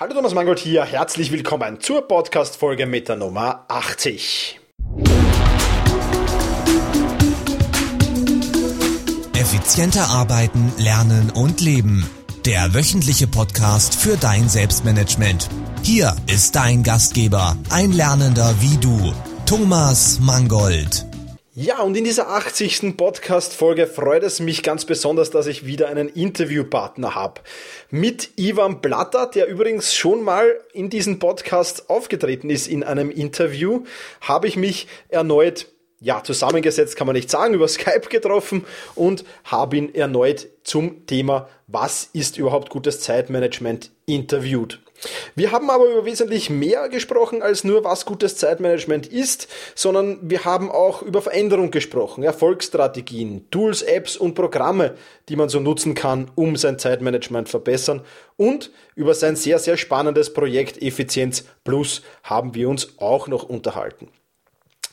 Hallo Thomas Mangold hier, herzlich willkommen zur Podcast-Folge mit der Nummer 80. Effizienter arbeiten, lernen und leben. Der wöchentliche Podcast für dein Selbstmanagement. Hier ist dein Gastgeber, ein Lernender wie du, Thomas Mangold. Ja, und in dieser 80. Podcast-Folge freut es mich ganz besonders, dass ich wieder einen Interviewpartner habe. Mit Ivan Blatter, der übrigens schon mal in diesem Podcast aufgetreten ist in einem Interview, habe ich mich erneut ja, zusammengesetzt kann man nicht sagen, über Skype getroffen und habe ihn erneut zum Thema, was ist überhaupt gutes Zeitmanagement, interviewt. Wir haben aber über wesentlich mehr gesprochen als nur, was gutes Zeitmanagement ist, sondern wir haben auch über Veränderung gesprochen, Erfolgsstrategien, Tools, Apps und Programme, die man so nutzen kann, um sein Zeitmanagement verbessern. Und über sein sehr, sehr spannendes Projekt Effizienz Plus haben wir uns auch noch unterhalten.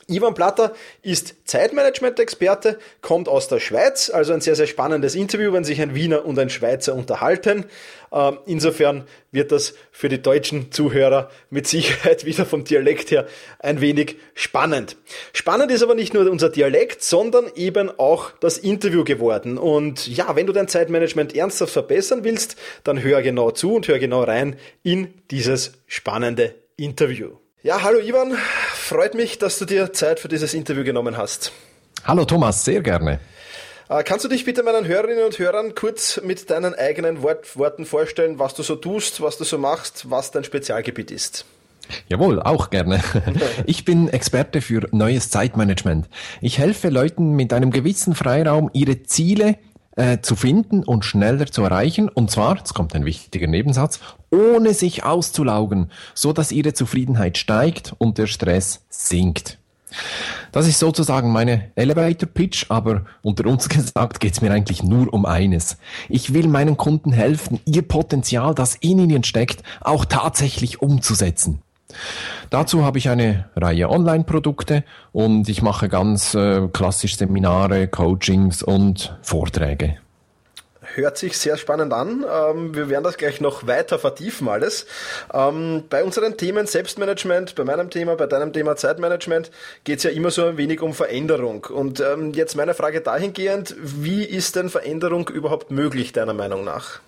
Ivan Platter ist Zeitmanagement-Experte, kommt aus der Schweiz, also ein sehr, sehr spannendes Interview, wenn sich ein Wiener und ein Schweizer unterhalten. Ähm, insofern wird das für die deutschen Zuhörer mit Sicherheit wieder vom Dialekt her ein wenig spannend. Spannend ist aber nicht nur unser Dialekt, sondern eben auch das Interview geworden. Und ja, wenn du dein Zeitmanagement ernsthaft verbessern willst, dann hör genau zu und hör genau rein in dieses spannende Interview. Ja, hallo Ivan, freut mich, dass du dir Zeit für dieses Interview genommen hast. Hallo Thomas, sehr gerne. Äh, kannst du dich bitte meinen Hörerinnen und Hörern kurz mit deinen eigenen Wort Worten vorstellen, was du so tust, was du so machst, was dein Spezialgebiet ist? Jawohl, auch gerne. Ich bin Experte für neues Zeitmanagement. Ich helfe Leuten mit einem gewissen Freiraum, ihre Ziele äh, zu finden und schneller zu erreichen. Und zwar, jetzt kommt ein wichtiger Nebensatz, ohne sich auszulaugen, so dass ihre Zufriedenheit steigt und der Stress sinkt. Das ist sozusagen meine Elevator Pitch, aber unter uns gesagt geht es mir eigentlich nur um eines. Ich will meinen Kunden helfen, ihr Potenzial, das in ihnen steckt, auch tatsächlich umzusetzen. Dazu habe ich eine Reihe Online-Produkte und ich mache ganz äh, klassisch Seminare, Coachings und Vorträge. Hört sich sehr spannend an. Ähm, wir werden das gleich noch weiter vertiefen alles. Ähm, bei unseren Themen Selbstmanagement, bei meinem Thema, bei deinem Thema Zeitmanagement geht es ja immer so ein wenig um Veränderung. Und ähm, jetzt meine Frage dahingehend, wie ist denn Veränderung überhaupt möglich, deiner Meinung nach?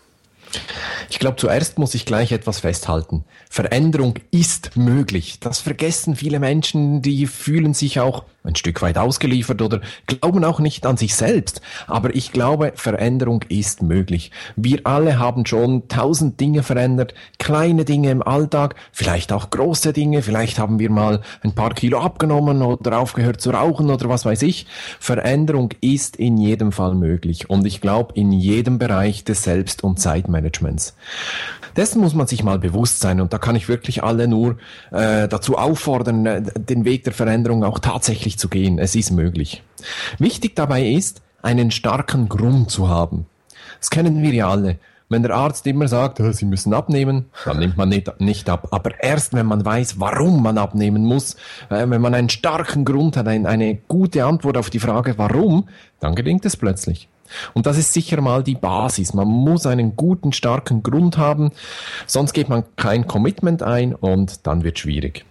Ich glaube, zuerst muss ich gleich etwas festhalten. Veränderung ist möglich. Das vergessen viele Menschen, die fühlen sich auch ein Stück weit ausgeliefert oder glauben auch nicht an sich selbst. Aber ich glaube, Veränderung ist möglich. Wir alle haben schon tausend Dinge verändert, kleine Dinge im Alltag, vielleicht auch große Dinge, vielleicht haben wir mal ein paar Kilo abgenommen oder aufgehört zu rauchen oder was weiß ich. Veränderung ist in jedem Fall möglich und ich glaube in jedem Bereich des Selbst- und Zeitmanagements. Dessen muss man sich mal bewusst sein und da kann ich wirklich alle nur äh, dazu auffordern, äh, den Weg der Veränderung auch tatsächlich zu gehen. Es ist möglich. Wichtig dabei ist, einen starken Grund zu haben. Das kennen wir ja alle. Wenn der Arzt immer sagt, Sie müssen abnehmen, dann nimmt man nicht, nicht ab. Aber erst wenn man weiß, warum man abnehmen muss, äh, wenn man einen starken Grund hat, ein, eine gute Antwort auf die Frage, warum, dann gelingt es plötzlich. Und das ist sicher mal die Basis. Man muss einen guten, starken Grund haben, sonst geht man kein Commitment ein und dann wird schwierig.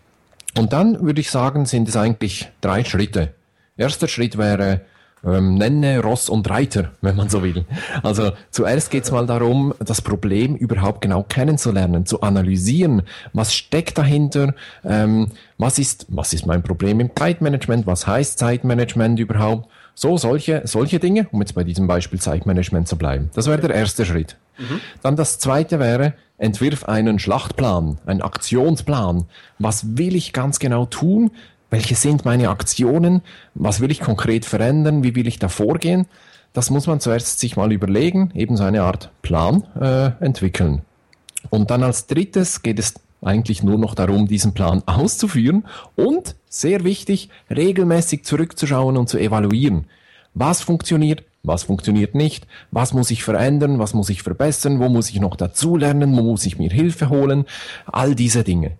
Und dann würde ich sagen, sind es eigentlich drei Schritte. Erster Schritt wäre, ähm, nenne Ross und Reiter, wenn man so will. Also zuerst geht es mal darum, das Problem überhaupt genau kennenzulernen, zu analysieren, was steckt dahinter, ähm, was ist, was ist mein Problem im Zeitmanagement, was heißt Zeitmanagement überhaupt so, solche, solche Dinge, um jetzt bei diesem Beispiel Zeitmanagement zu bleiben. Das wäre der erste Schritt. Mhm. Dann das zweite wäre, entwirf einen Schlachtplan, einen Aktionsplan. Was will ich ganz genau tun? Welche sind meine Aktionen? Was will ich konkret verändern? Wie will ich da vorgehen? Das muss man zuerst sich mal überlegen, eben so eine Art Plan äh, entwickeln. Und dann als drittes geht es eigentlich nur noch darum, diesen Plan auszuführen und, sehr wichtig, regelmäßig zurückzuschauen und zu evaluieren. Was funktioniert, was funktioniert nicht, was muss ich verändern, was muss ich verbessern, wo muss ich noch dazulernen, wo muss ich mir Hilfe holen, all diese Dinge.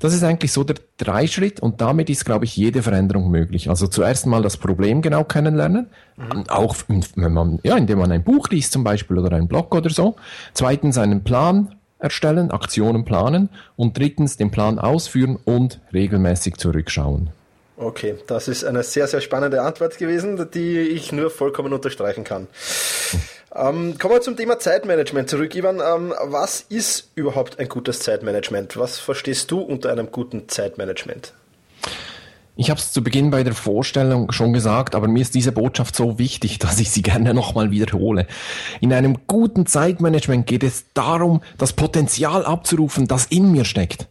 Das ist eigentlich so der Dreischritt und damit ist, glaube ich, jede Veränderung möglich. Also zuerst mal das Problem genau kennenlernen, mhm. auch wenn man, ja, indem man ein Buch liest zum Beispiel oder einen Blog oder so. Zweitens einen Plan erstellen, Aktionen planen und drittens den Plan ausführen und regelmäßig zurückschauen. Okay, das ist eine sehr, sehr spannende Antwort gewesen, die ich nur vollkommen unterstreichen kann. Ähm, kommen wir zum Thema Zeitmanagement zurück. Ivan, ähm, was ist überhaupt ein gutes Zeitmanagement? Was verstehst du unter einem guten Zeitmanagement? Ich habe es zu Beginn bei der Vorstellung schon gesagt, aber mir ist diese Botschaft so wichtig, dass ich sie gerne nochmal wiederhole. In einem guten Zeitmanagement geht es darum, das Potenzial abzurufen, das in mir steckt.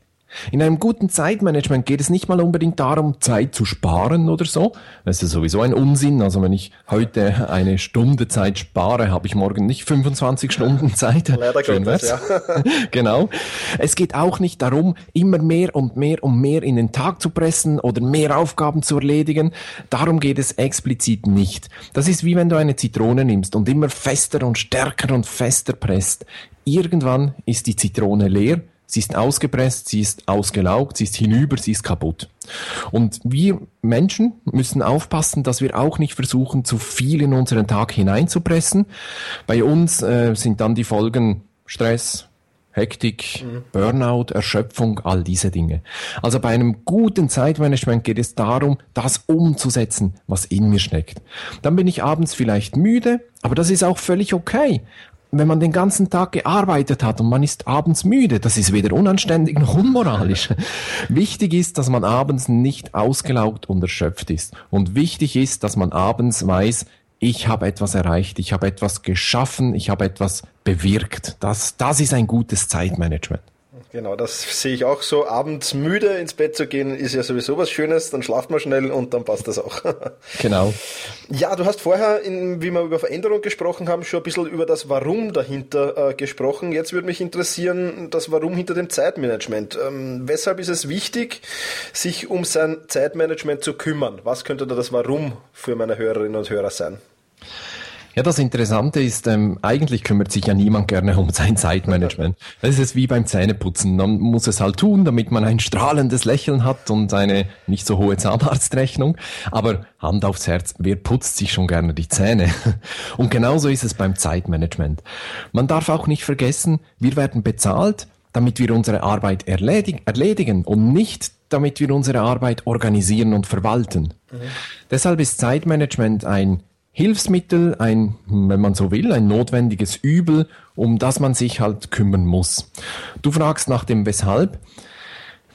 In einem guten Zeitmanagement geht es nicht mal unbedingt darum, Zeit zu sparen oder so. Das ist sowieso ein Unsinn. Also wenn ich heute eine Stunde Zeit spare, habe ich morgen nicht 25 Stunden Zeit. Leider Schön Gottes, ja. genau. Es geht auch nicht darum, immer mehr und mehr und mehr in den Tag zu pressen oder mehr Aufgaben zu erledigen. Darum geht es explizit nicht. Das ist wie wenn du eine Zitrone nimmst und immer fester und stärker und fester presst. Irgendwann ist die Zitrone leer Sie ist ausgepresst, sie ist ausgelaugt, sie ist hinüber, sie ist kaputt. Und wir Menschen müssen aufpassen, dass wir auch nicht versuchen, zu viel in unseren Tag hineinzupressen. Bei uns äh, sind dann die Folgen Stress, Hektik, mhm. Burnout, Erschöpfung, all diese Dinge. Also bei einem guten Zeitmanagement geht es darum, das umzusetzen, was in mir steckt. Dann bin ich abends vielleicht müde, aber das ist auch völlig okay wenn man den ganzen Tag gearbeitet hat und man ist abends müde, das ist weder unanständig noch unmoralisch. wichtig ist, dass man abends nicht ausgelaugt und erschöpft ist. Und wichtig ist, dass man abends weiß, ich habe etwas erreicht, ich habe etwas geschaffen, ich habe etwas bewirkt. Das, das ist ein gutes Zeitmanagement. Genau, das sehe ich auch so. Abends müde ins Bett zu gehen, ist ja sowieso was Schönes, dann schlaft man schnell und dann passt das auch. Genau. Ja, du hast vorher, in, wie wir über Veränderung gesprochen haben, schon ein bisschen über das Warum dahinter äh, gesprochen. Jetzt würde mich interessieren, das Warum hinter dem Zeitmanagement. Ähm, weshalb ist es wichtig, sich um sein Zeitmanagement zu kümmern? Was könnte da das Warum für meine Hörerinnen und Hörer sein? Ja, das Interessante ist, ähm, eigentlich kümmert sich ja niemand gerne um sein Zeitmanagement. Das ist wie beim Zähneputzen. Man muss es halt tun, damit man ein strahlendes Lächeln hat und eine nicht so hohe Zahnarztrechnung. Aber Hand aufs Herz, wer putzt sich schon gerne die Zähne? Und genauso ist es beim Zeitmanagement. Man darf auch nicht vergessen, wir werden bezahlt, damit wir unsere Arbeit erledigen und nicht damit wir unsere Arbeit organisieren und verwalten. Mhm. Deshalb ist Zeitmanagement ein Hilfsmittel, ein, wenn man so will, ein notwendiges Übel, um das man sich halt kümmern muss. Du fragst nach dem Weshalb.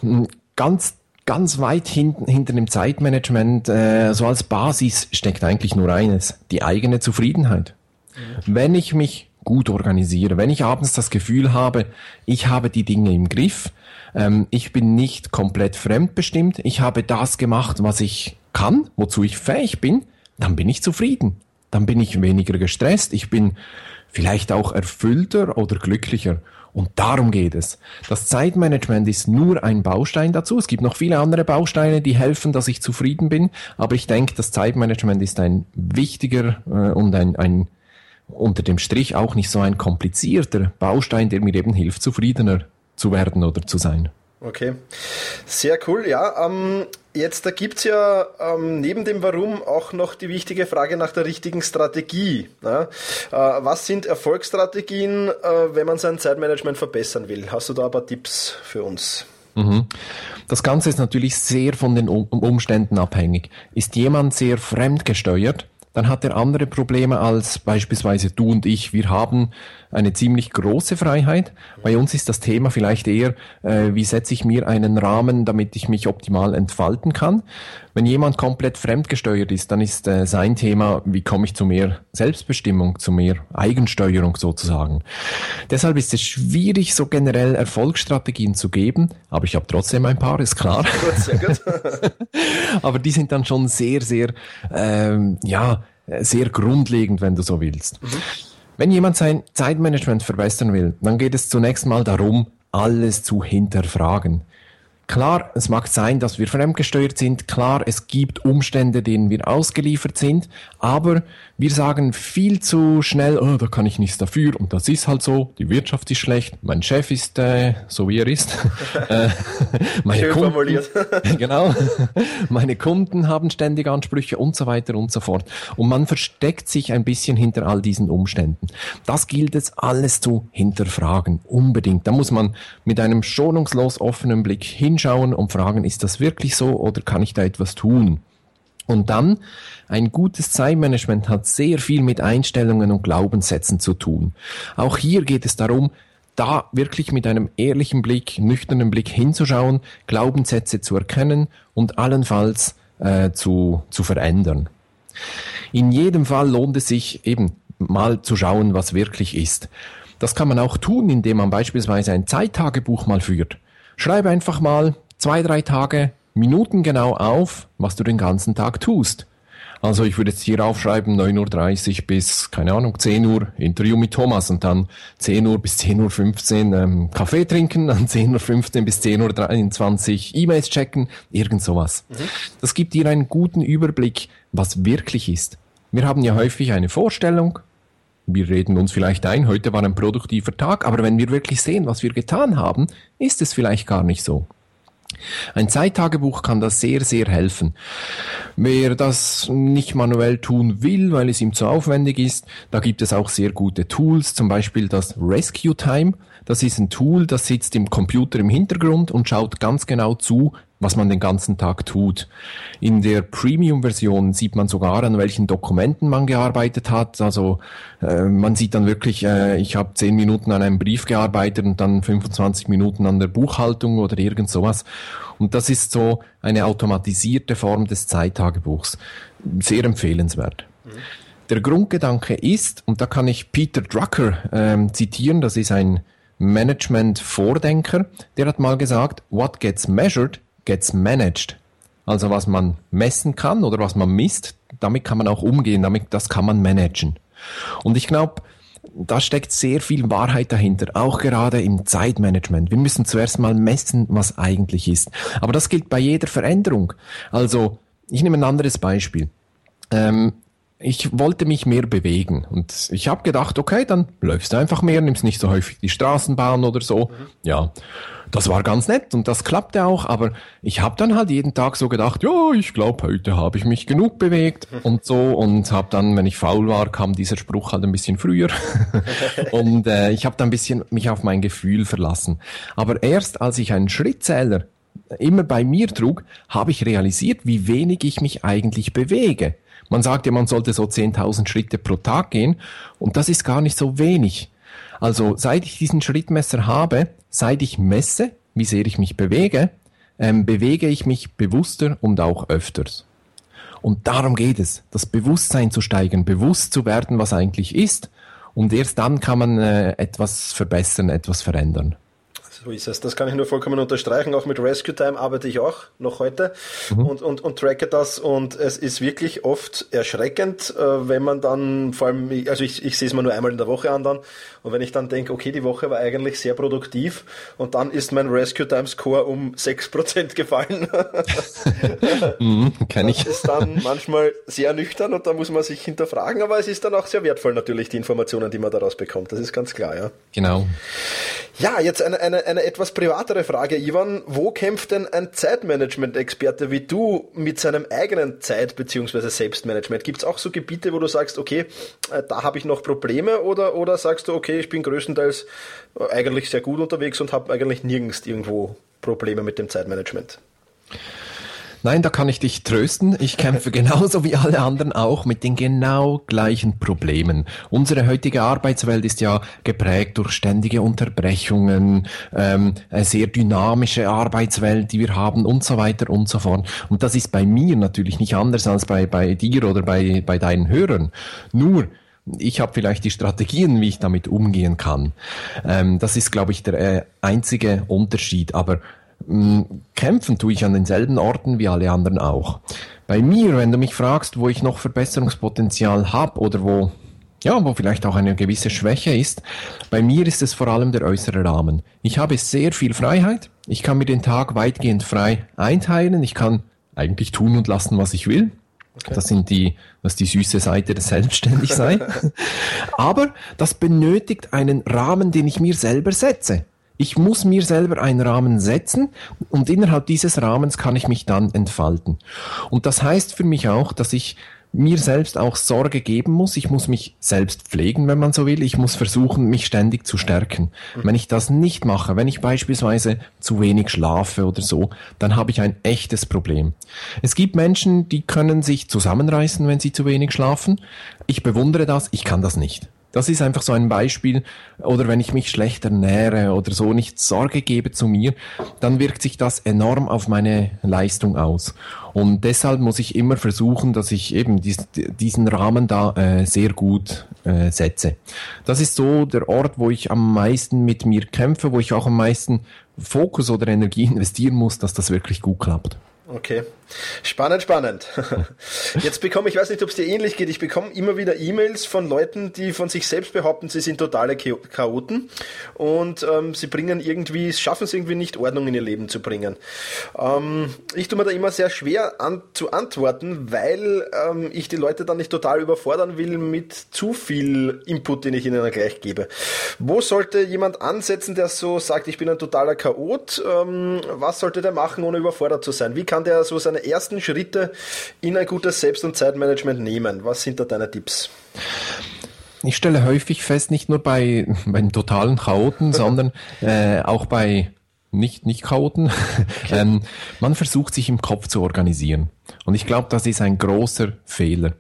Hm, ganz ganz weit hinten hinter dem Zeitmanagement, äh, so als Basis steckt eigentlich nur eines, die eigene Zufriedenheit. Mhm. Wenn ich mich gut organisiere, wenn ich abends das Gefühl habe, ich habe die Dinge im Griff, ähm, ich bin nicht komplett fremdbestimmt, ich habe das gemacht, was ich kann, wozu ich fähig bin, dann bin ich zufrieden. Dann bin ich weniger gestresst. Ich bin vielleicht auch erfüllter oder glücklicher. Und darum geht es. Das Zeitmanagement ist nur ein Baustein dazu. Es gibt noch viele andere Bausteine, die helfen, dass ich zufrieden bin. Aber ich denke, das Zeitmanagement ist ein wichtiger äh, und ein, ein unter dem Strich auch nicht so ein komplizierter Baustein, der mir eben hilft, zufriedener zu werden oder zu sein. Okay, sehr cool. Ja, ähm, jetzt da gibt's ja ähm, neben dem Warum auch noch die wichtige Frage nach der richtigen Strategie. Ja? Äh, was sind Erfolgsstrategien, äh, wenn man sein Zeitmanagement verbessern will? Hast du da ein paar Tipps für uns? Mhm. Das Ganze ist natürlich sehr von den Umständen abhängig. Ist jemand sehr fremdgesteuert, dann hat er andere Probleme als beispielsweise du und ich. Wir haben eine ziemlich große Freiheit. Bei uns ist das Thema vielleicht eher, äh, wie setze ich mir einen Rahmen, damit ich mich optimal entfalten kann. Wenn jemand komplett fremdgesteuert ist, dann ist äh, sein Thema, wie komme ich zu mehr Selbstbestimmung, zu mehr Eigensteuerung sozusagen. Deshalb ist es schwierig, so generell Erfolgsstrategien zu geben, aber ich habe trotzdem ein paar, ist klar. Gut, sehr gut. aber die sind dann schon sehr, sehr, ähm, ja, sehr grundlegend, wenn du so willst. Mhm. Wenn jemand sein Zeitmanagement verbessern will, dann geht es zunächst mal darum, alles zu hinterfragen. Klar, es mag sein, dass wir fremdgesteuert sind. Klar, es gibt Umstände, denen wir ausgeliefert sind. Aber wir sagen viel zu schnell, oh, da kann ich nichts dafür. Und das ist halt so. Die Wirtschaft ist schlecht. Mein Chef ist äh, so, wie er ist. Äh, meine Schön Kunden, formuliert. genau. Meine Kunden haben ständig Ansprüche und so weiter und so fort. Und man versteckt sich ein bisschen hinter all diesen Umständen. Das gilt es alles zu hinterfragen. Unbedingt. Da muss man mit einem schonungslos offenen Blick hinschauen hinschauen und fragen, ist das wirklich so oder kann ich da etwas tun? Und dann, ein gutes Zeitmanagement hat sehr viel mit Einstellungen und Glaubenssätzen zu tun. Auch hier geht es darum, da wirklich mit einem ehrlichen Blick, nüchternen Blick hinzuschauen, Glaubenssätze zu erkennen und allenfalls äh, zu, zu verändern. In jedem Fall lohnt es sich eben mal zu schauen, was wirklich ist. Das kann man auch tun, indem man beispielsweise ein Zeittagebuch mal führt. Schreibe einfach mal zwei, drei Tage minutengenau auf, was du den ganzen Tag tust. Also ich würde jetzt hier aufschreiben, 9.30 Uhr bis, keine Ahnung, 10 Uhr Interview mit Thomas und dann 10 Uhr bis 10.15 Uhr ähm, Kaffee trinken, dann 10.15 Uhr bis 10.23 Uhr E-Mails checken, irgend sowas. Mhm. Das gibt dir einen guten Überblick, was wirklich ist. Wir haben ja häufig eine Vorstellung, wir reden uns vielleicht ein, heute war ein produktiver Tag, aber wenn wir wirklich sehen, was wir getan haben, ist es vielleicht gar nicht so. Ein Zeittagebuch kann da sehr, sehr helfen. Wer das nicht manuell tun will, weil es ihm zu aufwendig ist, da gibt es auch sehr gute Tools, zum Beispiel das Rescue Time. Das ist ein Tool, das sitzt im Computer im Hintergrund und schaut ganz genau zu, was man den ganzen Tag tut. In der Premium-Version sieht man sogar, an welchen Dokumenten man gearbeitet hat. Also äh, man sieht dann wirklich, äh, ich habe zehn Minuten an einem Brief gearbeitet und dann 25 Minuten an der Buchhaltung oder irgend sowas. Und das ist so eine automatisierte Form des Zeittagebuchs. Sehr empfehlenswert. Mhm. Der Grundgedanke ist, und da kann ich Peter Drucker ähm, zitieren, das ist ein Management-Vordenker, der hat mal gesagt, what gets measured gets managed. Also was man messen kann oder was man misst, damit kann man auch umgehen, damit das kann man managen. Und ich glaube, da steckt sehr viel Wahrheit dahinter, auch gerade im Zeitmanagement. Wir müssen zuerst mal messen, was eigentlich ist. Aber das gilt bei jeder Veränderung. Also, ich nehme ein anderes Beispiel. Ähm, ich wollte mich mehr bewegen und ich habe gedacht, okay, dann läufst du einfach mehr, nimmst nicht so häufig die Straßenbahn oder so. Mhm. Ja, das war ganz nett und das klappte auch, aber ich habe dann halt jeden Tag so gedacht, ja, ich glaube, heute habe ich mich genug bewegt und so und habe dann, wenn ich faul war, kam dieser Spruch halt ein bisschen früher und äh, ich habe dann ein bisschen mich auf mein Gefühl verlassen. Aber erst als ich einen Schrittzähler immer bei mir trug, habe ich realisiert, wie wenig ich mich eigentlich bewege. Man sagt ja, man sollte so 10.000 Schritte pro Tag gehen und das ist gar nicht so wenig. Also seit ich diesen Schrittmesser habe, seit ich messe, wie sehr ich mich bewege, ähm, bewege ich mich bewusster und auch öfters. Und darum geht es, das Bewusstsein zu steigern, bewusst zu werden, was eigentlich ist. Und erst dann kann man äh, etwas verbessern, etwas verändern. So ist es. Das kann ich nur vollkommen unterstreichen. Auch mit Rescue Time arbeite ich auch noch heute mhm. und, und, und tracke das. Und es ist wirklich oft erschreckend, äh, wenn man dann, vor allem, also ich, ich sehe es mir nur einmal in der Woche an dann. Und wenn ich dann denke, okay, die Woche war eigentlich sehr produktiv und dann ist mein Rescue Time Score um 6% gefallen. mhm, kann ich. Das ist dann manchmal sehr nüchtern und da muss man sich hinterfragen, aber es ist dann auch sehr wertvoll natürlich, die Informationen, die man daraus bekommt. Das ist ganz klar, ja. Genau. Ja, jetzt eine, eine, eine etwas privatere Frage, Ivan. Wo kämpft denn ein Zeitmanagement-Experte wie du mit seinem eigenen Zeit- bzw. Selbstmanagement? Gibt es auch so Gebiete, wo du sagst, okay, äh, da habe ich noch Probleme oder, oder sagst du, okay, ich bin größtenteils äh, eigentlich sehr gut unterwegs und habe eigentlich nirgends irgendwo Probleme mit dem Zeitmanagement? Nein, da kann ich dich trösten. Ich kämpfe genauso wie alle anderen auch mit den genau gleichen Problemen. Unsere heutige Arbeitswelt ist ja geprägt durch ständige Unterbrechungen, ähm, eine sehr dynamische Arbeitswelt, die wir haben und so weiter und so fort. Und das ist bei mir natürlich nicht anders als bei, bei dir oder bei, bei deinen Hörern. Nur, ich habe vielleicht die Strategien, wie ich damit umgehen kann. Ähm, das ist, glaube ich, der äh, einzige Unterschied. Aber kämpfen tue ich an denselben Orten wie alle anderen auch. Bei mir, wenn du mich fragst, wo ich noch Verbesserungspotenzial habe oder wo ja, wo vielleicht auch eine gewisse Schwäche ist. Bei mir ist es vor allem der äußere Rahmen. Ich habe sehr viel Freiheit. Ich kann mir den Tag weitgehend frei einteilen. Ich kann eigentlich tun und lassen, was ich will. Okay. Das sind die, was die süße Seite des Selbstständigseins. Aber das benötigt einen Rahmen, den ich mir selber setze. Ich muss mir selber einen Rahmen setzen und innerhalb dieses Rahmens kann ich mich dann entfalten. Und das heißt für mich auch, dass ich mir selbst auch Sorge geben muss. Ich muss mich selbst pflegen, wenn man so will. Ich muss versuchen, mich ständig zu stärken. Mhm. Wenn ich das nicht mache, wenn ich beispielsweise zu wenig schlafe oder so, dann habe ich ein echtes Problem. Es gibt Menschen, die können sich zusammenreißen, wenn sie zu wenig schlafen. Ich bewundere das, ich kann das nicht. Das ist einfach so ein Beispiel. Oder wenn ich mich schlecht ernähre oder so nicht Sorge gebe zu mir, dann wirkt sich das enorm auf meine Leistung aus. Und deshalb muss ich immer versuchen, dass ich eben dies, diesen Rahmen da äh, sehr gut äh, setze. Das ist so der Ort, wo ich am meisten mit mir kämpfe, wo ich auch am meisten Fokus oder Energie investieren muss, dass das wirklich gut klappt. Okay. Spannend, spannend. Jetzt bekomme ich, weiß nicht, ob es dir ähnlich geht, ich bekomme immer wieder E-Mails von Leuten, die von sich selbst behaupten, sie sind totale Chaoten und ähm, sie bringen irgendwie, schaffen es irgendwie nicht, Ordnung in ihr Leben zu bringen. Ähm, ich tue mir da immer sehr schwer an, zu antworten, weil ähm, ich die Leute dann nicht total überfordern will mit zu viel Input, den ich ihnen gleich gebe. Wo sollte jemand ansetzen, der so sagt, ich bin ein totaler Chaot? Ähm, was sollte der machen, ohne überfordert zu sein? Wie kann der so seine ersten Schritte in ein gutes Selbst- und Zeitmanagement nehmen? Was sind da deine Tipps? Ich stelle häufig fest, nicht nur bei, beim totalen Chaoten, sondern äh, auch bei nicht, nicht Chaoten. Okay. ähm, man versucht sich im Kopf zu organisieren. Und ich glaube, das ist ein großer Fehler.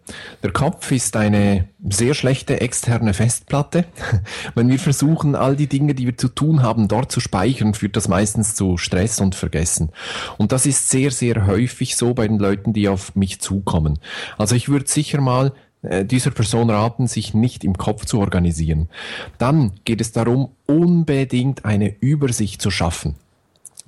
Der Kopf ist eine sehr schlechte externe Festplatte. Wenn wir versuchen, all die Dinge, die wir zu tun haben, dort zu speichern, führt das meistens zu Stress und Vergessen. Und das ist sehr, sehr häufig so bei den Leuten, die auf mich zukommen. Also ich würde sicher mal dieser Person raten, sich nicht im Kopf zu organisieren. Dann geht es darum, unbedingt eine Übersicht zu schaffen.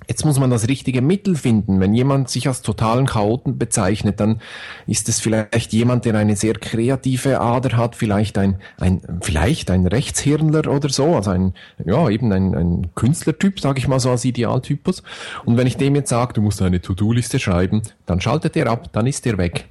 Jetzt muss man das richtige Mittel finden. Wenn jemand sich als totalen Chaoten bezeichnet, dann ist es vielleicht jemand, der eine sehr kreative Ader hat, vielleicht ein, ein vielleicht ein Rechtshirnler oder so, also ein, ja, eben ein, ein Künstlertyp, sage ich mal so als Idealtypus. Und wenn ich dem jetzt sage, du musst eine To-Do-Liste schreiben, dann schaltet er ab, dann ist er weg.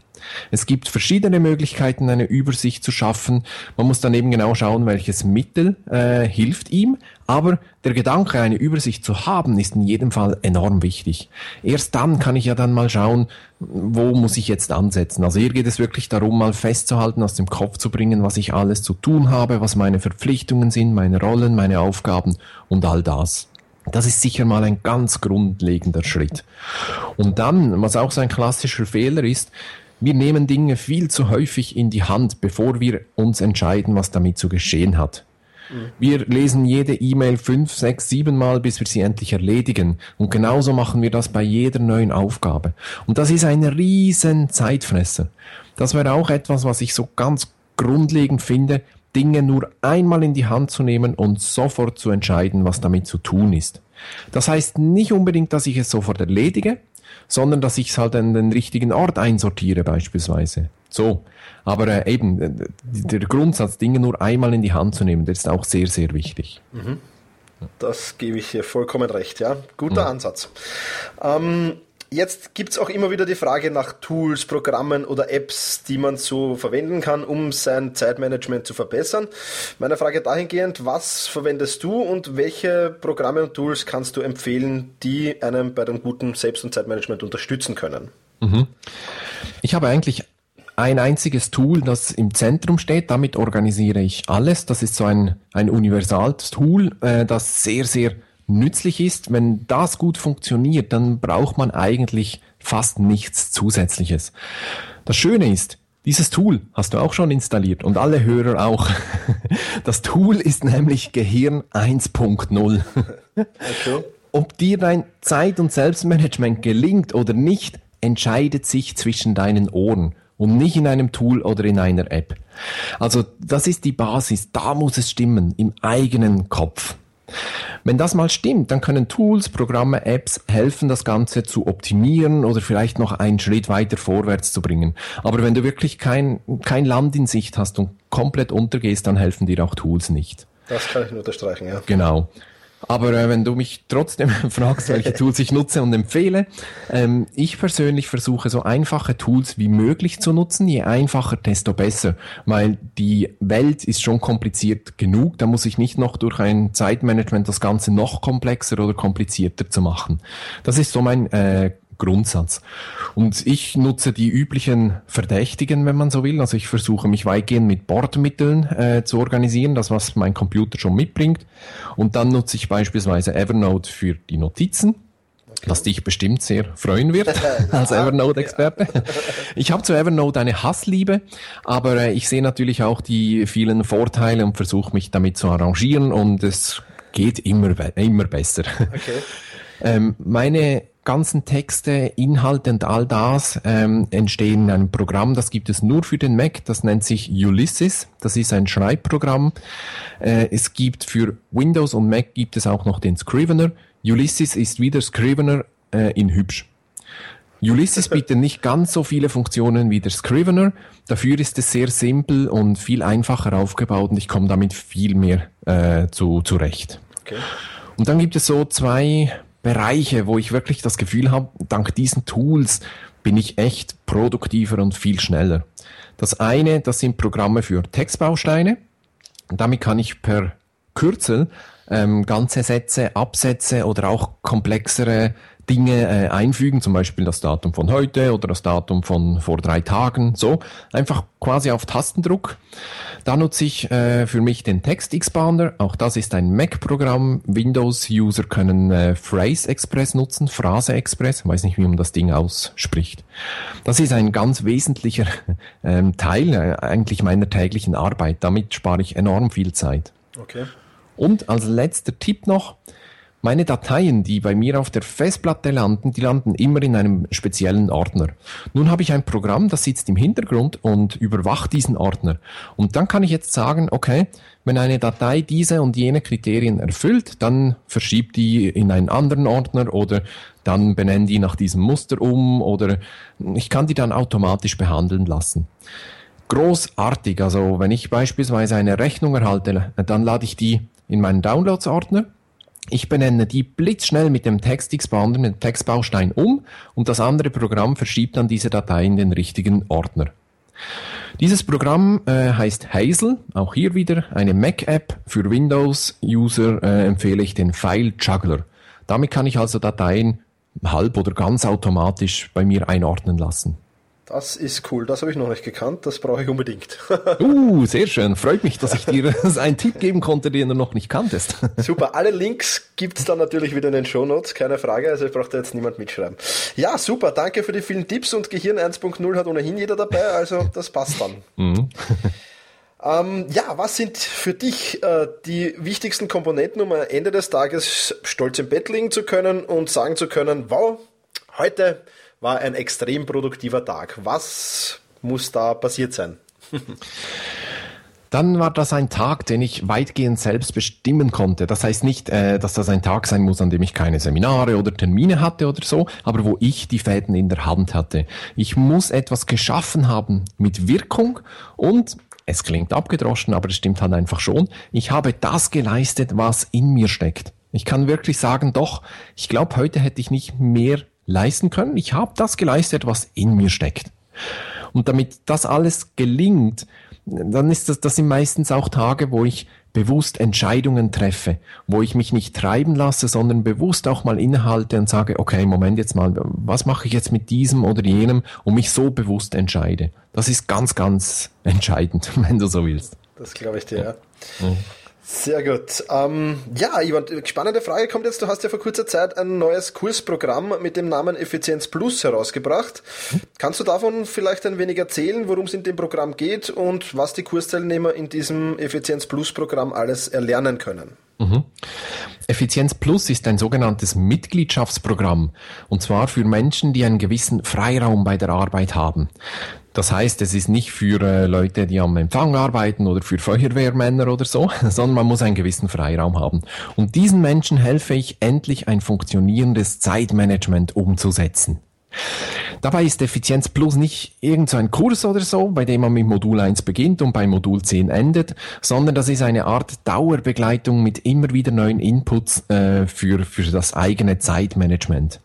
Es gibt verschiedene Möglichkeiten, eine Übersicht zu schaffen. Man muss dann eben genau schauen, welches Mittel äh, hilft ihm. Aber der Gedanke, eine Übersicht zu haben, ist in jedem Fall enorm wichtig. Erst dann kann ich ja dann mal schauen, wo muss ich jetzt ansetzen. Also hier geht es wirklich darum, mal festzuhalten, aus dem Kopf zu bringen, was ich alles zu tun habe, was meine Verpflichtungen sind, meine Rollen, meine Aufgaben und all das. Das ist sicher mal ein ganz grundlegender Schritt. Und dann, was auch so ein klassischer Fehler ist, wir nehmen Dinge viel zu häufig in die Hand, bevor wir uns entscheiden, was damit zu geschehen hat. Wir lesen jede E-Mail fünf, sechs, sieben Mal, bis wir sie endlich erledigen. Und genauso machen wir das bei jeder neuen Aufgabe. Und das ist ein riesen Zeitfresser. Das wäre auch etwas, was ich so ganz grundlegend finde, Dinge nur einmal in die Hand zu nehmen und sofort zu entscheiden, was damit zu tun ist. Das heißt nicht unbedingt, dass ich es sofort erledige, sondern dass ich es halt an den richtigen Ort einsortiere beispielsweise. So. Aber äh, eben, äh, der Grundsatz, Dinge nur einmal in die Hand zu nehmen, der ist auch sehr, sehr wichtig. Mhm. Das gebe ich hier vollkommen recht, ja. Guter mhm. Ansatz. Ähm, Jetzt gibt es auch immer wieder die Frage nach Tools, Programmen oder Apps, die man so verwenden kann, um sein Zeitmanagement zu verbessern. Meine Frage dahingehend, was verwendest du und welche Programme und Tools kannst du empfehlen, die einem bei dem guten Selbst- und Zeitmanagement unterstützen können? Mhm. Ich habe eigentlich ein einziges Tool, das im Zentrum steht. Damit organisiere ich alles. Das ist so ein, ein Universal-Tool, äh, das sehr, sehr nützlich ist, wenn das gut funktioniert, dann braucht man eigentlich fast nichts Zusätzliches. Das Schöne ist, dieses Tool hast du auch schon installiert und alle Hörer auch. Das Tool ist nämlich Gehirn 1.0. Okay. Ob dir dein Zeit- und Selbstmanagement gelingt oder nicht, entscheidet sich zwischen deinen Ohren und nicht in einem Tool oder in einer App. Also das ist die Basis, da muss es stimmen, im eigenen Kopf. Wenn das mal stimmt, dann können Tools, Programme, Apps helfen, das Ganze zu optimieren oder vielleicht noch einen Schritt weiter vorwärts zu bringen. Aber wenn du wirklich kein, kein Land in Sicht hast und komplett untergehst, dann helfen dir auch Tools nicht. Das kann ich nur unterstreichen, ja. Genau. Aber äh, wenn du mich trotzdem fragst, welche Tools ich nutze und empfehle, ähm, ich persönlich versuche so einfache Tools wie möglich zu nutzen. Je einfacher, desto besser, weil die Welt ist schon kompliziert genug. Da muss ich nicht noch durch ein Zeitmanagement das Ganze noch komplexer oder komplizierter zu machen. Das ist so mein äh, Grundsatz. Und ich nutze die üblichen Verdächtigen, wenn man so will. Also ich versuche mich weitgehend mit Bordmitteln äh, zu organisieren, das was mein Computer schon mitbringt. Und dann nutze ich beispielsweise Evernote für die Notizen. Was dich bestimmt sehr freuen wird als Evernote-Experte. Ich habe zu Evernote eine Hassliebe, aber äh, ich sehe natürlich auch die vielen Vorteile und versuche mich damit zu arrangieren und es geht immer, immer besser. Okay. Ähm, meine ganzen Texte, Inhalte und all das ähm, entstehen in einem Programm, das gibt es nur für den Mac, das nennt sich Ulysses, das ist ein Schreibprogramm. Äh, es gibt für Windows und Mac gibt es auch noch den Scrivener. Ulysses ist wieder Scrivener äh, in hübsch. Ulysses bietet nicht ganz so viele Funktionen wie der Scrivener, dafür ist es sehr simpel und viel einfacher aufgebaut und ich komme damit viel mehr äh, zu, zurecht. Okay. Und dann gibt es so zwei Bereiche, wo ich wirklich das Gefühl habe, dank diesen Tools bin ich echt produktiver und viel schneller. Das eine, das sind Programme für Textbausteine. Damit kann ich per Kürzel ähm, ganze Sätze, Absätze oder auch komplexere Dinge äh, einfügen, zum Beispiel das Datum von heute oder das Datum von vor drei Tagen, so einfach quasi auf Tastendruck. Da nutze ich äh, für mich den Text Expander, auch das ist ein Mac-Programm. Windows-User können äh, Phrase Express nutzen, Phrase Express, weiß nicht, wie man das Ding ausspricht. Das ist ein ganz wesentlicher ähm, Teil äh, eigentlich meiner täglichen Arbeit. Damit spare ich enorm viel Zeit. Okay. Und als letzter Tipp noch, meine Dateien, die bei mir auf der Festplatte landen, die landen immer in einem speziellen Ordner. Nun habe ich ein Programm, das sitzt im Hintergrund und überwacht diesen Ordner. Und dann kann ich jetzt sagen, okay, wenn eine Datei diese und jene Kriterien erfüllt, dann verschiebt die in einen anderen Ordner oder dann benenne die nach diesem Muster um oder ich kann die dann automatisch behandeln lassen großartig. Also wenn ich beispielsweise eine Rechnung erhalte, dann lade ich die in meinen Downloads-Ordner ich benenne die blitzschnell mit dem Text-Expander, den Textbaustein um und das andere Programm verschiebt dann diese Datei in den richtigen Ordner. Dieses Programm äh, heißt Hazel, auch hier wieder eine Mac-App. Für Windows-User äh, empfehle ich den File Juggler. Damit kann ich also Dateien halb oder ganz automatisch bei mir einordnen lassen. Das ist cool, das habe ich noch nicht gekannt, das brauche ich unbedingt. uh, sehr schön. Freut mich, dass ich dir einen Tipp geben konnte, den du noch nicht kanntest. super, alle Links gibt es dann natürlich wieder in den Show Notes, keine Frage, also ich brauche da jetzt niemand mitschreiben. Ja, super, danke für die vielen Tipps und Gehirn 1.0 hat ohnehin jeder dabei, also das passt dann. Mhm. Ähm, ja, was sind für dich äh, die wichtigsten Komponenten, um am Ende des Tages stolz im Bett liegen zu können und sagen zu können, wow, heute war ein extrem produktiver Tag. Was muss da passiert sein? Dann war das ein Tag, den ich weitgehend selbst bestimmen konnte. Das heißt nicht, äh, dass das ein Tag sein muss, an dem ich keine Seminare oder Termine hatte oder so, aber wo ich die Fäden in der Hand hatte. Ich muss etwas geschaffen haben mit Wirkung und es klingt abgedroschen, aber es stimmt halt einfach schon. Ich habe das geleistet, was in mir steckt. Ich kann wirklich sagen, doch, ich glaube, heute hätte ich nicht mehr leisten können. Ich habe das geleistet, was in mir steckt. Und damit das alles gelingt, dann ist das, das sind meistens auch Tage, wo ich bewusst Entscheidungen treffe, wo ich mich nicht treiben lasse, sondern bewusst auch mal innehalte und sage, okay, Moment jetzt mal, was mache ich jetzt mit diesem oder jenem und mich so bewusst entscheide. Das ist ganz, ganz entscheidend, wenn du so willst. Das glaube ich dir, ja. ja. Sehr gut. Ähm, ja, Ivan, spannende Frage kommt jetzt. Du hast ja vor kurzer Zeit ein neues Kursprogramm mit dem Namen Effizienz Plus herausgebracht. Kannst du davon vielleicht ein wenig erzählen, worum es in dem Programm geht und was die Kursteilnehmer in diesem Effizienz Plus Programm alles erlernen können? Mhm. Effizienz Plus ist ein sogenanntes Mitgliedschaftsprogramm und zwar für Menschen, die einen gewissen Freiraum bei der Arbeit haben. Das heißt, es ist nicht für äh, Leute, die am Empfang arbeiten oder für Feuerwehrmänner oder so, sondern man muss einen gewissen Freiraum haben. Und diesen Menschen helfe ich endlich ein funktionierendes Zeitmanagement umzusetzen. Dabei ist Effizienz Plus nicht irgendein so Kurs oder so, bei dem man mit Modul 1 beginnt und bei Modul 10 endet, sondern das ist eine Art Dauerbegleitung mit immer wieder neuen Inputs äh, für, für das eigene Zeitmanagement.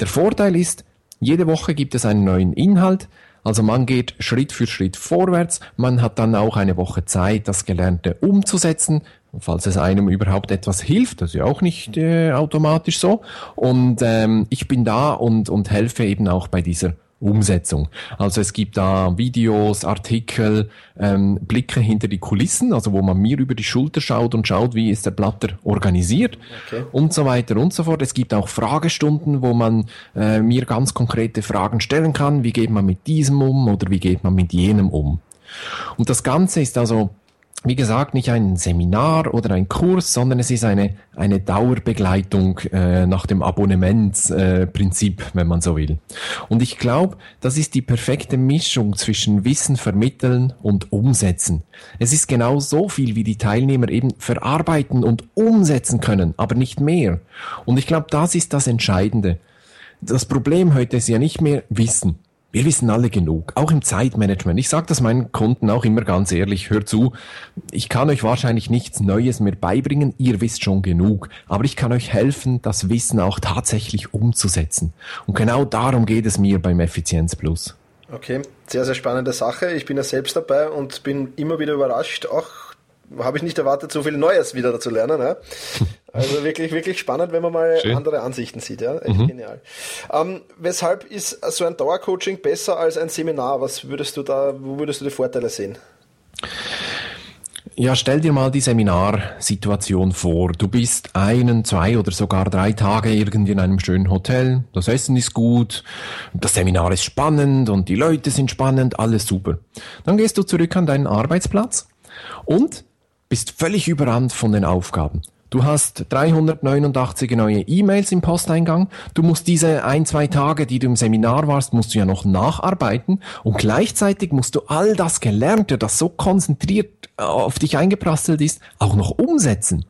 Der Vorteil ist, jede Woche gibt es einen neuen Inhalt, also man geht Schritt für Schritt vorwärts, man hat dann auch eine Woche Zeit, das Gelernte umzusetzen, falls es einem überhaupt etwas hilft, das ist ja auch nicht äh, automatisch so. Und ähm, ich bin da und, und helfe eben auch bei dieser Umsetzung. Also es gibt da Videos, Artikel, ähm, Blicke hinter die Kulissen, also wo man mir über die Schulter schaut und schaut, wie ist der Blatter organisiert okay. und so weiter und so fort. Es gibt auch Fragestunden, wo man äh, mir ganz konkrete Fragen stellen kann. Wie geht man mit diesem um oder wie geht man mit jenem um? Und das Ganze ist also wie gesagt, nicht ein Seminar oder ein Kurs, sondern es ist eine, eine Dauerbegleitung äh, nach dem Abonnementsprinzip, äh, wenn man so will. Und ich glaube, das ist die perfekte Mischung zwischen Wissen vermitteln und umsetzen. Es ist genau so viel, wie die Teilnehmer eben verarbeiten und umsetzen können, aber nicht mehr. Und ich glaube, das ist das Entscheidende. Das Problem heute ist ja nicht mehr Wissen. Wir wissen alle genug, auch im Zeitmanagement. Ich sage das meinen Kunden auch immer ganz ehrlich, hört zu, ich kann euch wahrscheinlich nichts Neues mehr beibringen, ihr wisst schon genug, aber ich kann euch helfen, das Wissen auch tatsächlich umzusetzen. Und genau darum geht es mir beim Effizienz Plus. Okay, sehr, sehr spannende Sache. Ich bin ja selbst dabei und bin immer wieder überrascht, auch habe ich nicht erwartet, so viel Neues wieder zu lernen. Ja? Also wirklich, wirklich spannend, wenn man mal Schön. andere Ansichten sieht. Ja, echt mhm. genial. Ähm, weshalb ist so ein Dauercoaching besser als ein Seminar? Was würdest du da, wo würdest du die Vorteile sehen? Ja, stell dir mal die Seminarsituation vor. Du bist einen, zwei oder sogar drei Tage irgendwie in einem schönen Hotel. Das Essen ist gut, das Seminar ist spannend und die Leute sind spannend, alles super. Dann gehst du zurück an deinen Arbeitsplatz und bist völlig überrannt von den Aufgaben. Du hast 389 neue E-Mails im Posteingang. Du musst diese ein, zwei Tage, die du im Seminar warst, musst du ja noch nacharbeiten. Und gleichzeitig musst du all das Gelernte, das so konzentriert auf dich eingeprasselt ist, auch noch umsetzen.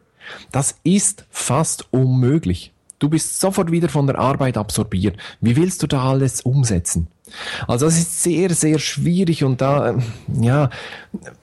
Das ist fast unmöglich. Du bist sofort wieder von der Arbeit absorbiert. Wie willst du da alles umsetzen? Also es ist sehr, sehr schwierig und da, ähm, ja,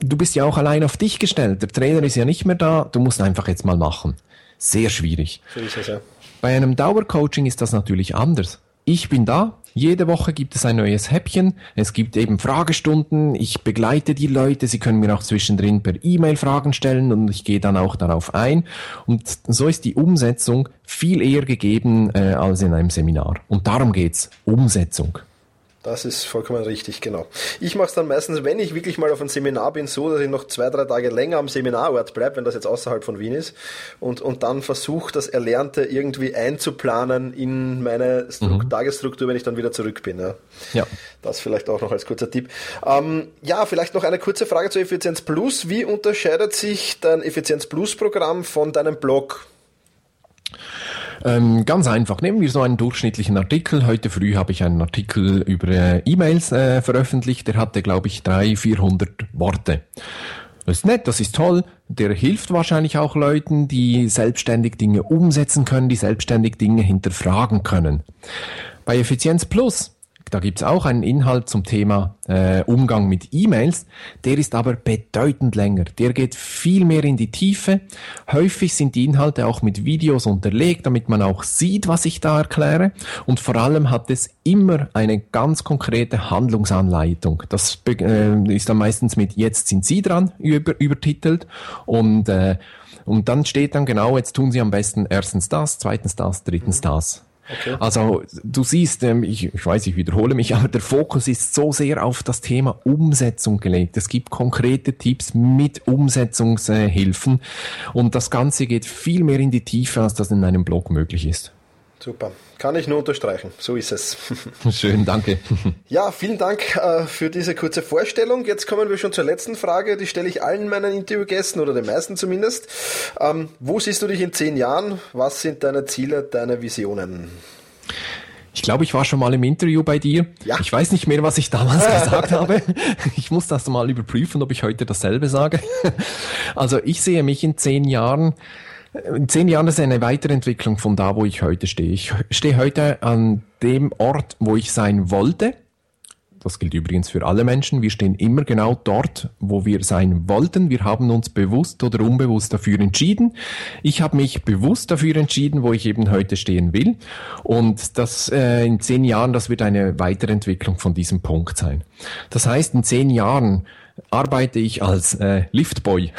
du bist ja auch allein auf dich gestellt. Der Trainer ist ja nicht mehr da, du musst einfach jetzt mal machen. Sehr schwierig. So ist es, ja. Bei einem Dauercoaching ist das natürlich anders. Ich bin da, jede Woche gibt es ein neues Häppchen. Es gibt eben Fragestunden. Ich begleite die Leute. Sie können mir auch zwischendrin per E-Mail Fragen stellen und ich gehe dann auch darauf ein. Und so ist die Umsetzung viel eher gegeben äh, als in einem Seminar. Und darum geht's. Umsetzung. Das ist vollkommen richtig, genau. Ich mache es dann meistens, wenn ich wirklich mal auf ein Seminar bin, so, dass ich noch zwei, drei Tage länger am Seminarort bleibe, wenn das jetzt außerhalb von Wien ist, und, und dann versuche, das Erlernte irgendwie einzuplanen in meine mhm. Tagesstruktur, wenn ich dann wieder zurück bin. Ja. ja. Das vielleicht auch noch als kurzer Tipp. Ähm, ja, vielleicht noch eine kurze Frage zu Effizienz Plus. Wie unterscheidet sich dein Effizienz Plus Programm von deinem Blog? Ähm, ganz einfach, nehmen wir so einen durchschnittlichen Artikel. Heute früh habe ich einen Artikel über äh, E-Mails äh, veröffentlicht. Der hatte, glaube ich, 300, 400 Worte. Das ist nett, das ist toll. Der hilft wahrscheinlich auch Leuten, die selbstständig Dinge umsetzen können, die selbstständig Dinge hinterfragen können. Bei Effizienz Plus da gibt's auch einen Inhalt zum Thema äh, Umgang mit E-Mails. Der ist aber bedeutend länger. Der geht viel mehr in die Tiefe. Häufig sind die Inhalte auch mit Videos unterlegt, damit man auch sieht, was ich da erkläre. Und vor allem hat es immer eine ganz konkrete Handlungsanleitung. Das äh, ist dann meistens mit Jetzt sind Sie dran über, übertitelt. Und, äh, und dann steht dann genau, jetzt tun Sie am besten erstens das, zweitens das, drittens das. Okay. Also du siehst, ähm, ich, ich weiß, ich wiederhole mich, aber der Fokus ist so sehr auf das Thema Umsetzung gelegt. Es gibt konkrete Tipps mit Umsetzungshilfen und das Ganze geht viel mehr in die Tiefe, als das in einem Blog möglich ist. Super. Kann ich nur unterstreichen. So ist es. Schön, danke. Ja, vielen Dank äh, für diese kurze Vorstellung. Jetzt kommen wir schon zur letzten Frage. Die stelle ich allen meinen Interviewgästen oder den meisten zumindest. Ähm, wo siehst du dich in zehn Jahren? Was sind deine Ziele, deine Visionen? Ich glaube, ich war schon mal im Interview bei dir. Ja. Ich weiß nicht mehr, was ich damals gesagt habe. Ich muss das mal überprüfen, ob ich heute dasselbe sage. Also ich sehe mich in zehn Jahren In zehn Jahren ist eine Weiterentwicklung von da, wo ich heute stehe. Ich stehe heute an dem Ort, wo ich sein wollte. Das gilt übrigens für alle Menschen. Wir stehen immer genau dort, wo wir sein wollten. Wir haben uns bewusst oder unbewusst dafür entschieden. Ich habe mich bewusst dafür entschieden, wo ich eben heute stehen will. Und das äh, in zehn Jahren, das wird eine Weiterentwicklung von diesem Punkt sein. Das heißt, in zehn Jahren arbeite ich als äh, Liftboy.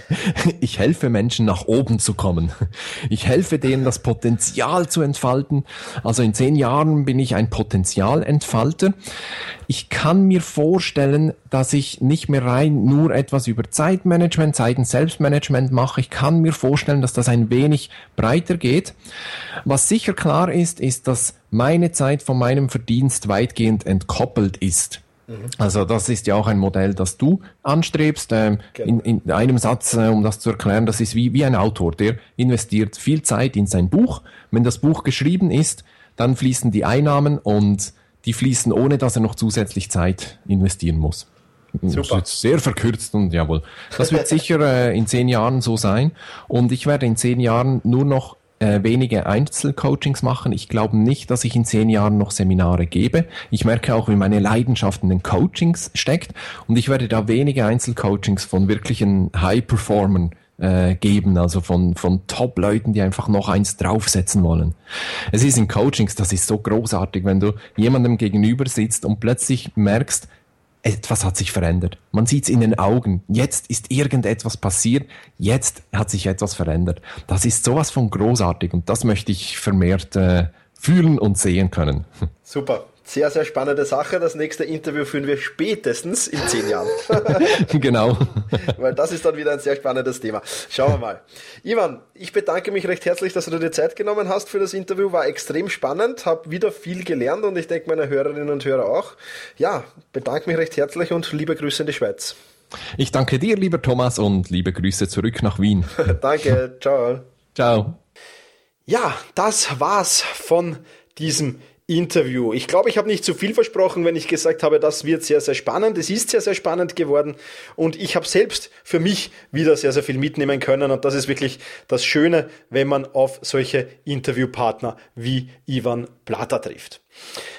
ich helfe Menschen nach oben zu kommen. Ich helfe denen das Potenzial zu entfalten. Also in zehn Jahren bin ich ein Potenzialentfalter. Ich kann mir vorstellen, dass ich nicht mehr rein nur etwas über Zeitmanagement, Zeiten Selbstmanagement mache. Ich kann mir vorstellen, dass das ein wenig breiter geht. Was sicher klar ist, ist, dass meine Zeit von meinem Verdienst weitgehend entkoppelt ist. Also das ist ja auch ein Modell, das du anstrebst. Ähm, genau. in, in einem Satz, äh, um das zu erklären, das ist wie, wie ein Autor, der investiert viel Zeit in sein Buch. Wenn das Buch geschrieben ist, dann fließen die Einnahmen und die fließen ohne, dass er noch zusätzlich Zeit investieren muss. Super. Das ist sehr verkürzt und jawohl. Das wird sicher äh, in zehn Jahren so sein. Und ich werde in zehn Jahren nur noch äh, wenige Einzelcoachings machen. Ich glaube nicht, dass ich in zehn Jahren noch Seminare gebe. Ich merke auch, wie meine Leidenschaft in den Coachings steckt und ich werde da wenige Einzelcoachings von wirklichen High-Performern äh, geben, also von, von Top-Leuten, die einfach noch eins draufsetzen wollen. Es ist in Coachings, das ist so großartig, wenn du jemandem gegenüber sitzt und plötzlich merkst, etwas hat sich verändert. Man sieht es in den Augen. Jetzt ist irgendetwas passiert. Jetzt hat sich etwas verändert. Das ist sowas von großartig und das möchte ich vermehrt äh, fühlen und sehen können. Super. Sehr, sehr spannende Sache. Das nächste Interview führen wir spätestens in zehn Jahren. genau. Weil das ist dann wieder ein sehr spannendes Thema. Schauen wir mal. Ivan, ich bedanke mich recht herzlich, dass du dir Zeit genommen hast für das Interview. War extrem spannend, habe wieder viel gelernt und ich denke meine Hörerinnen und Hörer auch. Ja, bedanke mich recht herzlich und liebe Grüße in die Schweiz. Ich danke dir, lieber Thomas, und liebe Grüße zurück nach Wien. danke, ciao. Ciao. Ja, das war's von diesem Interview. Ich glaube, ich habe nicht zu viel versprochen, wenn ich gesagt habe, das wird sehr, sehr spannend. Es ist sehr, sehr spannend geworden und ich habe selbst für mich wieder sehr, sehr viel mitnehmen können und das ist wirklich das Schöne, wenn man auf solche Interviewpartner wie Ivan Plata trifft.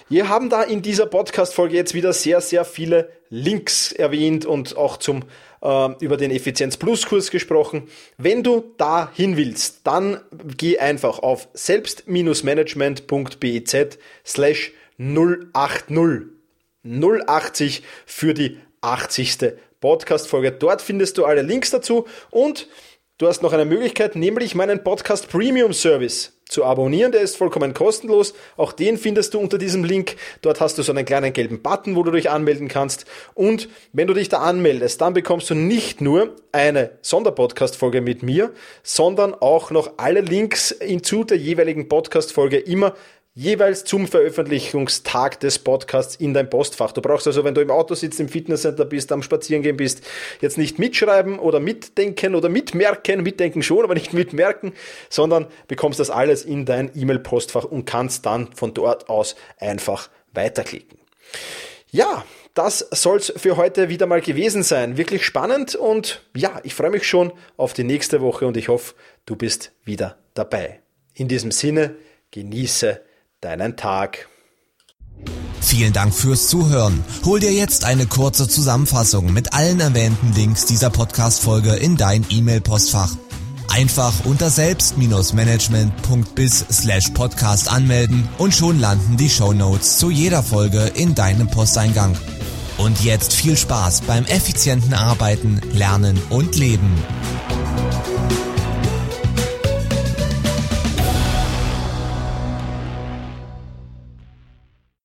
Wir haben da in dieser Podcast-Folge jetzt wieder sehr, sehr viele Links erwähnt und auch zum über den Effizienz Plus Kurs gesprochen. Wenn du da hin willst, dann geh einfach auf selbst-management.biz slash 080. 080 für die 80. Podcast-Folge. Dort findest du alle Links dazu und du hast noch eine Möglichkeit, nämlich meinen Podcast Premium Service zu abonnieren. Der ist vollkommen kostenlos. Auch den findest du unter diesem Link. Dort hast du so einen kleinen gelben Button, wo du dich anmelden kannst. Und wenn du dich da anmeldest, dann bekommst du nicht nur eine Sonderpodcast-Folge mit mir, sondern auch noch alle Links hinzu der jeweiligen Podcast-Folge immer jeweils zum Veröffentlichungstag des Podcasts in dein Postfach. Du brauchst also, wenn du im Auto sitzt, im Fitnesscenter bist, am Spazierengehen bist, jetzt nicht mitschreiben oder mitdenken oder mitmerken, mitdenken schon, aber nicht mitmerken, sondern bekommst das alles in dein E-Mail-Postfach und kannst dann von dort aus einfach weiterklicken. Ja, das soll's für heute wieder mal gewesen sein. Wirklich spannend und ja, ich freue mich schon auf die nächste Woche und ich hoffe, du bist wieder dabei. In diesem Sinne, genieße deinen Tag. Vielen Dank fürs Zuhören. Hol dir jetzt eine kurze Zusammenfassung mit allen erwähnten Links dieser Podcast-Folge in dein E-Mail-Postfach. Einfach unter selbst-management.bis slash podcast anmelden und schon landen die Show Notes zu jeder Folge in deinem Posteingang. Und jetzt viel Spaß beim effizienten Arbeiten, Lernen und Leben.